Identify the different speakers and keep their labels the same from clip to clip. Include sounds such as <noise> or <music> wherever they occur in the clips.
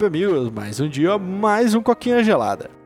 Speaker 1: Salve amigos, mais um dia, mais um coquinha gelada.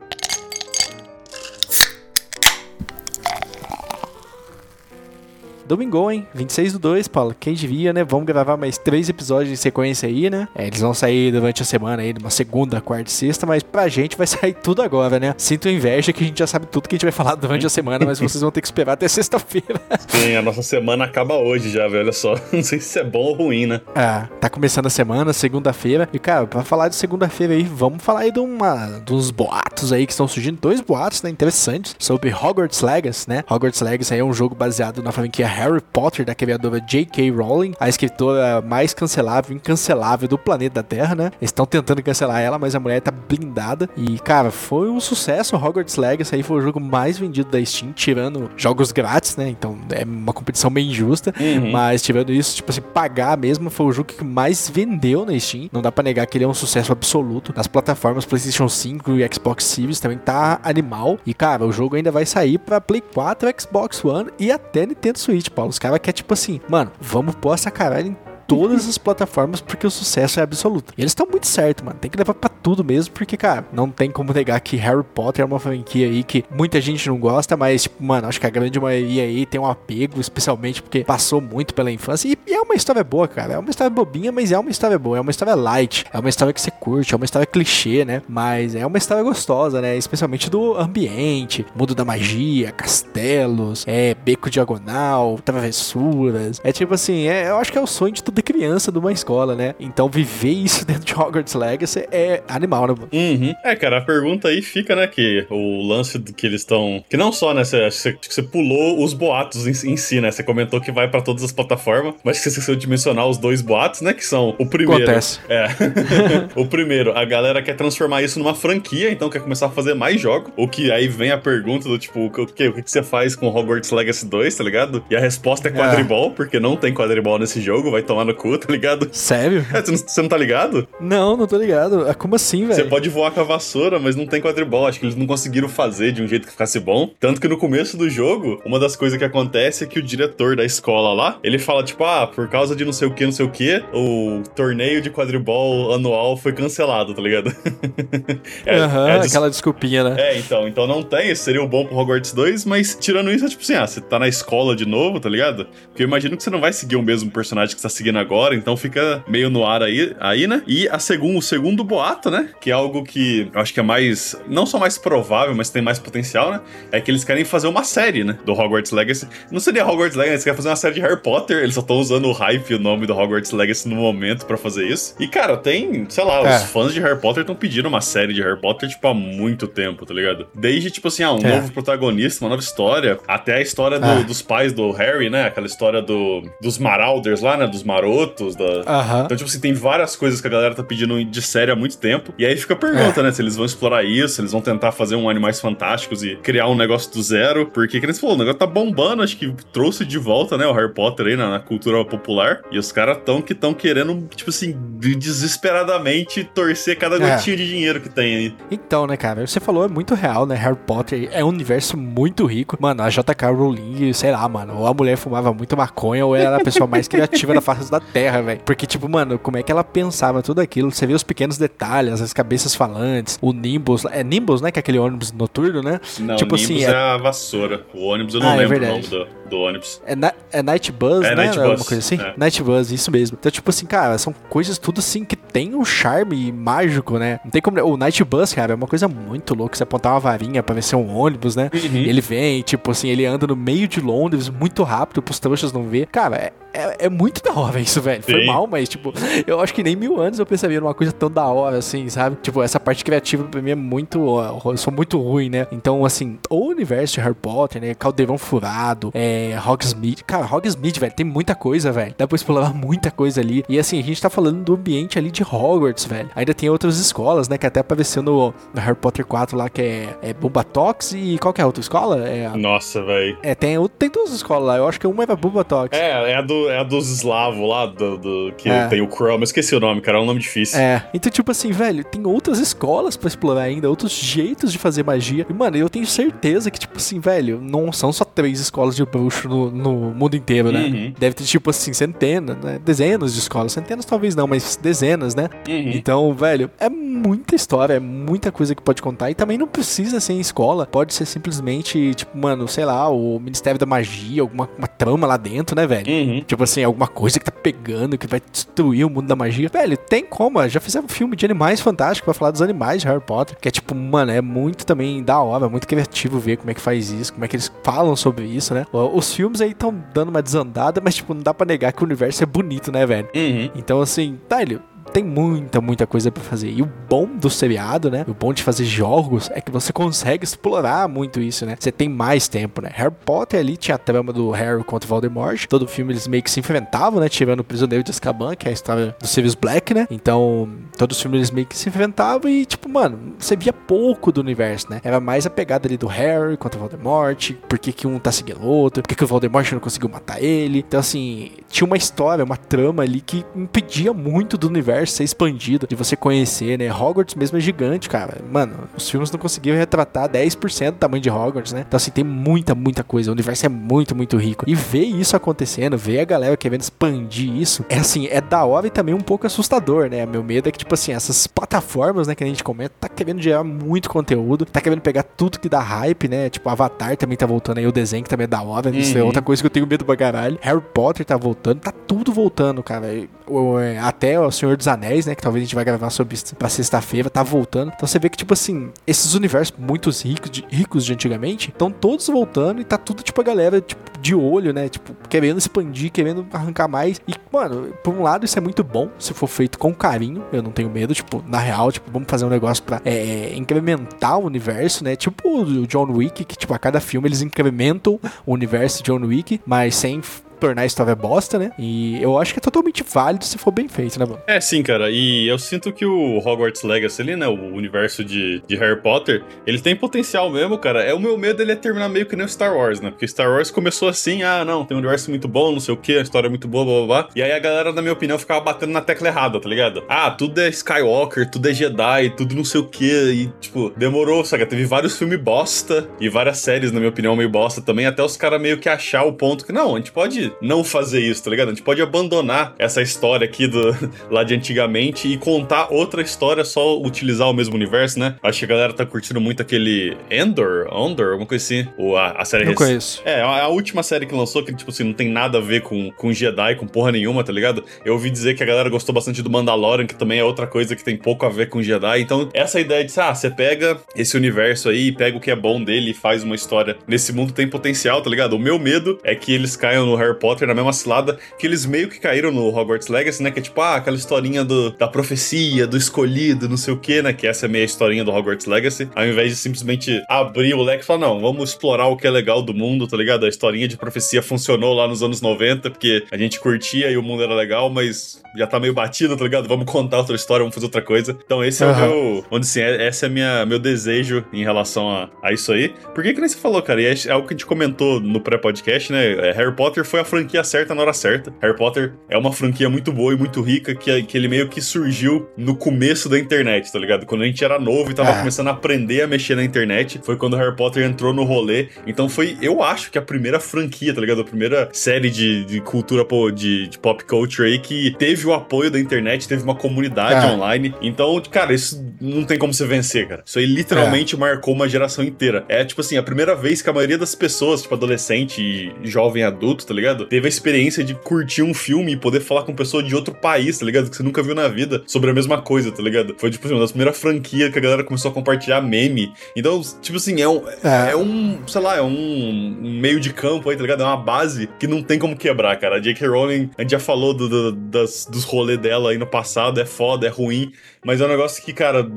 Speaker 1: Domingo, hein? 26 do 2, Paulo. Quem devia, né? Vamos gravar mais três episódios em sequência aí, né? É, eles vão sair durante a semana aí, numa segunda, quarta e sexta, mas pra gente vai <laughs> sair tudo agora, né? Sinto inveja que a gente já sabe tudo que a gente vai falar durante a semana, mas vocês vão ter que esperar até <laughs> sexta-feira.
Speaker 2: Sim, a nossa semana acaba hoje já, velho. Olha só. <laughs> Não sei se é bom ou ruim, né?
Speaker 1: Ah, tá começando a semana, segunda-feira. E, cara, pra falar de segunda-feira aí, vamos falar aí de uma, dos boatos aí que estão surgindo. Dois boatos, né? Interessantes sobre Hogwarts Legacy, né? Hogwarts Legacy aí é um jogo baseado na franquia Harry Potter, da criadora J.K. Rowling, a escritora mais cancelável, incancelável do planeta Terra, né? Eles estão tentando cancelar ela, mas a mulher tá blindada. E, cara, foi um sucesso. Hogwarts Legacy aí foi o jogo mais vendido da Steam, tirando jogos grátis, né? Então é uma competição bem injusta.
Speaker 2: Uhum.
Speaker 1: Mas tirando isso, tipo assim, pagar mesmo foi o jogo que mais vendeu na Steam. Não dá pra negar que ele é um sucesso absoluto. Nas plataformas PlayStation 5 e Xbox Series também tá animal. E, cara, o jogo ainda vai sair pra Play 4, Xbox One e até Nintendo Switch, Paulo. Os caras querem, tipo assim, mano, vamos pôr essa caralho em todas as plataformas porque o sucesso é absoluto. E eles estão muito certo, mano. Tem que levar pra tudo mesmo, porque, cara, não tem como negar que Harry Potter é uma franquia aí que muita gente não gosta, mas, tipo, mano, acho que a grande maioria aí tem um apego, especialmente porque passou muito pela infância. E, é uma história boa, cara. É uma história bobinha, mas é uma história boa. É uma história light. É uma história que você curte. É uma história clichê, né? Mas é uma história gostosa, né? Especialmente do ambiente, mundo da magia, castelos, é beco diagonal, travessuras. É tipo assim, é, eu acho que é o sonho de toda criança de uma escola, né? Então viver isso <laughs> dentro de Hogwarts Legacy é animal, né?
Speaker 2: Uhum. É, cara, a pergunta aí fica, né, que o lance do que eles estão... Que não só, né, você, você, você pulou os boatos em, em si, né? Você comentou que vai pra todas as plataformas, mas você esqueceu de mencionar os dois boatos, né, que são o primeiro...
Speaker 1: Acontece.
Speaker 2: É. <laughs> o primeiro, a galera quer transformar isso numa franquia, então quer começar a fazer mais jogos, o que aí vem a pergunta do tipo, o que, o que, o que você faz com Hogwarts Legacy 2, tá ligado? E a resposta é quadribol, porque não tem quadribol nesse jogo, vai tomar no cu, tá ligado?
Speaker 1: Sério? <laughs>
Speaker 2: É, você não, você tá ligado?
Speaker 1: Não, não tô ligado. Ah, Como assim,
Speaker 2: Você
Speaker 1: velho?
Speaker 2: pode voar com a vassoura, mas não tem quadribol. Acho que eles não conseguiram fazer de um jeito que ficasse bom. Tanto que no começo do jogo, uma das coisas que acontece é que o diretor da escola lá, ele fala, tipo, ah, por causa de não sei o que, não sei o que, o torneio de quadribol anual foi cancelado, tá ligado? <laughs> É-
Speaker 1: Aham,
Speaker 2: é des-
Speaker 1: aquela desculpinha, né?
Speaker 2: é, então, então não tem, isso seria o bom pro Hogwarts 2, mas tirando isso, é tipo assim, ah, você tá na escola de novo, tá ligado? Porque eu imagino que você não vai seguir o mesmo personagem que você tá seguindo agora, então fica meio no ar aí, aí né? E a segun, o segundo boato, né? Que é algo que eu acho que é mais, não só mais provável, mas tem mais potencial, né? É que eles querem fazer uma série, né? Do Hogwarts Legacy. Não seria Hogwarts Legacy, eles querem fazer uma série de Harry Potter, eles só estão usando o hype e o nome do Hogwarts Legacy no momento pra fazer isso. E, cara, tem, sei lá,
Speaker 1: É.
Speaker 2: os fãs de Harry Potter estão pedindo uma série de Harry Potter, tipo, há muito tempo, tá ligado? Desde, tipo assim, ah, um
Speaker 1: É.
Speaker 2: novo protagonista, uma nova história, até a história do-
Speaker 1: Ah.
Speaker 2: dos pais do Harry, né? Aquela história do, dos Marauders lá, né? Dos marotos, da...
Speaker 1: Aham.
Speaker 2: Então, tipo assim, tem várias coisas que a galera tá pedindo de série há muito tempo. E aí fica a pergunta,
Speaker 1: É.
Speaker 2: né? Se eles vão explorar isso, se eles vão tentar fazer um Animais Fantásticos e criar um negócio do zero. Porque, que você falou, o negócio tá bombando, acho que trouxe de volta, né? O Harry Potter aí na, na cultura popular. E os caras tão que tão querendo, tipo assim, de- desesperadamente torcer cada
Speaker 1: É.
Speaker 2: gotinha de dinheiro que tem aí.
Speaker 1: Então, né, cara, você falou, é muito real, né? Harry Potter é um universo muito rico. Mano, a JK Rowling, sei lá, mano, ou a mulher fumava muito maconha, ou ela era a pessoa mais criativa da face da Terra, velho. Porque, tipo, mano, como é que ela pensava tudo aquilo? Você vê os pequenos detalhes, as cabeças falantes, o Nimbus. É Nimbus, né? Que é aquele ônibus noturno, né?
Speaker 2: Não,
Speaker 1: tipo
Speaker 2: o Nimbus
Speaker 1: assim,
Speaker 2: é...
Speaker 1: é,
Speaker 2: a vassoura. O ônibus eu não
Speaker 1: Ah, é
Speaker 2: lembro o
Speaker 1: verdade.
Speaker 2: nome do, do ônibus.
Speaker 1: é, na- é Night Buzz,
Speaker 2: É,
Speaker 1: né?
Speaker 2: Night
Speaker 1: Alguma
Speaker 2: Buzz,
Speaker 1: coisa assim?
Speaker 2: é.
Speaker 1: Night Buzz, isso mesmo. Então, tipo assim, cara, são coisas tudo assim que tem um charme mágico, né? Não tem como. O Night Bus, cara, é uma coisa muito louca. Você apontar uma varinha pra ver se é um ônibus, né?
Speaker 2: Uhum.
Speaker 1: Ele vem, tipo assim, ele anda no meio de Londres muito rápido pros trouxas não ver. Cara, é, é, muito da hora isso, velho. Foi
Speaker 2: Sim.
Speaker 1: mal, mas, tipo, eu acho que nem mil anos eu pensaria numa coisa tão da hora assim, sabe? Tipo, essa parte criativa pra mim é muito. Eu sou muito ruim, né? Então, assim, o universo de Harry Potter, né? Caldeirão Furado, é. Hogsmeade. Cara, Hogsmeade, velho, tem muita coisa, velho. Dá pra explorar muita coisa ali. E assim, a gente tá falando do ambiente ali de Hogwarts, velho. Ainda tem outras escolas, né? Que até apareceu no, no Harry Potter 4 lá, que é, é Bubatox e qual que é a outra escola? É, a-
Speaker 2: Nossa, velho.
Speaker 1: é tem, tem duas escolas lá. Eu acho que uma é pra Bubatox.
Speaker 2: É, é a, do, é a dos eslavos lá, do, do- que
Speaker 1: É.
Speaker 2: tem o Chrome. Eu esqueci o nome, cara, é um nome difícil.
Speaker 1: É, então, tipo assim, velho, tem outras escolas pra explorar ainda, outros jeitos de fazer magia. E, mano, eu tenho certeza que, tipo assim, velho, não são só três escolas de bruxo no, no mundo inteiro, né?
Speaker 2: Uhum.
Speaker 1: Deve ter, tipo assim, centenas, né? Dezenas de escolas. Centenas talvez não, mas dezenas, né?
Speaker 2: Uhum.
Speaker 1: Então, velho, é muita história, é muita coisa que pode contar. E também não precisa ser em escola. Pode ser simplesmente, tipo, mano, sei lá, o Ministério da Magia, alguma uma trama lá dentro, né, velho?
Speaker 2: Uhum.
Speaker 1: Tipo assim, alguma coisa que tá pegando, que vai destruir o mundo da magia. Velho, tem como. Já fizeram um filme de animais fantástico pra falar dos animais de Harry Potter. Que é tipo, mano, é muito também da hora, é muito criativo ver como é que faz isso, como é que eles falam sobre isso, né? Os filmes aí estão dando uma desandada, mas, tipo, não dá pra negar que o universo é bonito, né, velho?
Speaker 2: Uhum.
Speaker 1: Então, assim, velho, tem muita, muita coisa para fazer. E o bom do seriado, né? O bom de fazer jogos é que você consegue explorar muito isso, né? Você tem mais tempo, né? Harry Potter ali tinha a trama do Harry contra Voldemort. Todo filme eles meio que se enfrentavam, né? Tirando o Prisioneiro de Azkaban, que é a história do Sirius Black, né? Então, todos os filmes eles meio que se enfrentavam e, tipo, mano, você via pouco do universo, né? Era mais a pegada ali do Harry contra Voldemort, por que, que um tá seguindo o outro, por que, que o Voldemort não conseguiu matar ele. Então, assim, tinha uma história, uma trama ali que impedia muito do universo universo ser expandido, de você conhecer, né? Hogwarts mesmo é gigante, cara. Mano, os filmes não conseguiram retratar 10% do tamanho de Hogwarts, né? Então, assim, tem muita, muita coisa. O universo é muito, muito rico. E ver isso acontecendo, ver a galera querendo expandir isso, é assim, é da hora e também um pouco assustador, né? Meu medo é que, tipo assim, essas plataformas, né, que a gente comenta, tá querendo gerar muito conteúdo, tá querendo pegar tudo que dá hype, né? Tipo, Avatar também tá voltando aí, o desenho que também é da hora, uhum. isso é uhum. outra coisa que eu tenho medo pra caralho. Harry Potter tá voltando, tá tudo voltando, cara. É, até o Senhor dos Anéis, né? Que talvez a gente vai gravar sobre isso pra sexta-feira, tá voltando. Então você vê que, tipo assim, esses universos muito ricos de, ricos de antigamente estão todos voltando e tá tudo, tipo, a galera, tipo, de olho, né? Tipo, querendo expandir, querendo arrancar mais. E, mano, por um lado, isso é muito bom se for feito com carinho. Eu não tenho medo, tipo, na real, tipo, vamos fazer um negócio pra é, incrementar o universo, né? Tipo o John Wick, que, tipo, a cada filme eles incrementam o universo de John Wick, mas sem tornar a história bosta, né? E eu acho que é totalmente válido se for bem feito, né, mano?
Speaker 2: É, sim, cara. E eu sinto que o Hogwarts Legacy ali, né? O universo de, de Harry Potter, ele tem potencial mesmo, cara. É o meu medo ele é terminar meio que nem o Star Wars, né? Porque Star Wars começou assim, ah, não, tem um universo muito bom, não sei o que, a história é muito boa, blá blá blá. E aí a galera, na minha opinião, ficava batendo na tecla errada, tá ligado? Ah, tudo é Skywalker, tudo é Jedi, tudo não sei o que. E, tipo, demorou, sabe? Teve vários filmes bosta e várias séries, na minha opinião, meio bosta também, até os caras meio que achar o ponto que, não, a gente pode não fazer isso, tá ligado? A gente pode abandonar essa história aqui do <laughs> lá de antigamente e contar outra história, só utilizar o mesmo universo, né? Acho que a galera tá curtindo muito aquele Endor, Endor, alguma coisa assim. Ou a, a série.
Speaker 1: Não conheço.
Speaker 2: É, a, a, última série que lançou, que, tipo assim, não tem nada a ver com, com Jedi, com porra nenhuma, tá ligado? Eu ouvi dizer que a galera gostou bastante do Mandalorian, que também é outra coisa que tem pouco a ver com Jedi. Então, essa ideia de, ah, você pega esse universo aí, pega o que é bom dele e faz uma história nesse mundo tem potencial, tá ligado? O meu medo é que eles caiam no Harry Potter na mesma cilada que eles meio que caíram no Hogwarts Legacy, né? Que é tipo, ah, aquela historinha do, da profecia, do escolhido, não sei o que, né? Que essa é meio a historinha do Hogwarts Legacy. Ao invés de simplesmente abrir o leque e falar, não, vamos explorar o que é legal do mundo, tá ligado? A historinha de profecia funcionou lá nos anos 90, porque a gente curtia e o mundo era legal, mas já tá meio batido, tá ligado? Vamos contar outra história, vamos fazer outra coisa. Então esse uhum. é o meu. Onde assim, é, esse é minha, meu desejo em relação a, a isso aí. Porque que nem você falou, cara, e é, é algo que a gente comentou no pré-podcast, né? É, Harry Potter foi a franquia certa na hora certa. Harry Potter é uma franquia muito boa e muito rica que, que ele meio que surgiu no começo da internet, tá ligado? Quando a gente era novo e tava é. começando a aprender a mexer na internet, foi quando Harry Potter entrou no rolê. Então foi, eu acho que a primeira franquia, tá ligado? A primeira série de, de cultura de, de pop culture aí que teve o apoio da internet, teve uma comunidade é. online. Então, cara, isso não tem como você vencer, cara. Isso aí literalmente é. marcou uma geração inteira. É tipo assim, a primeira vez que a maioria das pessoas, tipo adolescente e jovem adulto, tá ligado? Teve a experiência de curtir um filme e poder falar com pessoa de outro país, tá ligado? Que você nunca viu na vida sobre a mesma coisa, tá ligado? Foi, tipo assim, uma das primeiras franquias que a galera começou a compartilhar meme. Então, tipo assim, é um, é. é um sei lá, é um, um, meio de campo aí, tá ligado? É uma base que não tem como quebrar, cara. A J.K. Rowling, a gente já falou do, do, das, dos rolês dela aí no passado, é foda, é ruim, mas é um negócio que, cara,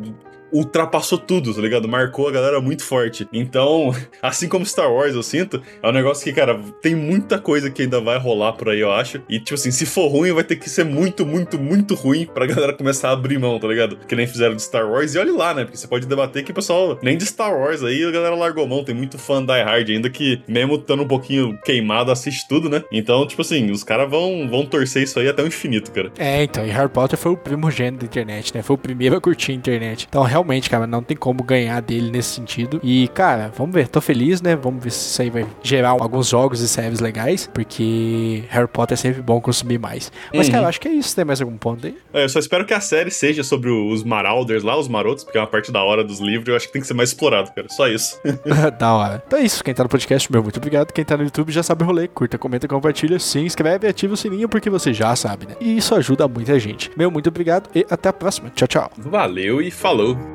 Speaker 2: ultrapassou tudo, tá ligado? Marcou a galera muito forte. Então, <laughs> assim como Star Wars, eu sinto, é um negócio que, cara, tem muita coisa que ainda vai rolar por aí, eu acho. E, tipo assim, se for ruim, vai ter que ser muito, muito, muito ruim pra <laughs> galera começar a abrir mão, tá ligado? Que nem fizeram de Star Wars. E olhe lá, né? Porque você pode debater que o pessoal, nem de Star Wars aí, a galera largou mão. Tem muito fã Die Hard ainda que, mesmo estando um pouquinho queimado, assiste tudo, né? Então, tipo assim, os caras vão, vão torcer isso aí até o infinito, cara.
Speaker 1: É, então, e Harry Potter foi o primogênito da internet, né? Foi o primeiro a curtir a internet. Então, realmente realmente, cara, não tem como ganhar dele nesse sentido. E, cara, vamos ver, tô feliz, né? Vamos ver se isso aí vai gerar alguns jogos e séries legais, porque Harry Potter é sempre bom consumir mais. Mas,
Speaker 2: Uhum.
Speaker 1: cara, acho que é isso. Tem mais algum ponto aí?
Speaker 2: É, eu só espero que a série seja sobre os Marauders lá, os marotos, porque é uma parte da hora dos livros, eu acho que tem que ser mais explorado, cara. Só isso. <laughs>
Speaker 1: da hora. Então é isso. Quem tá no podcast, meu, muito obrigado. Quem tá no YouTube já sabe o rolê. Curta, comenta, compartilha, se inscreve e ativa o sininho, porque você já sabe, né? E isso ajuda muita gente. Meu, muito obrigado e até a próxima. Tchau, tchau.
Speaker 2: Valeu e falou.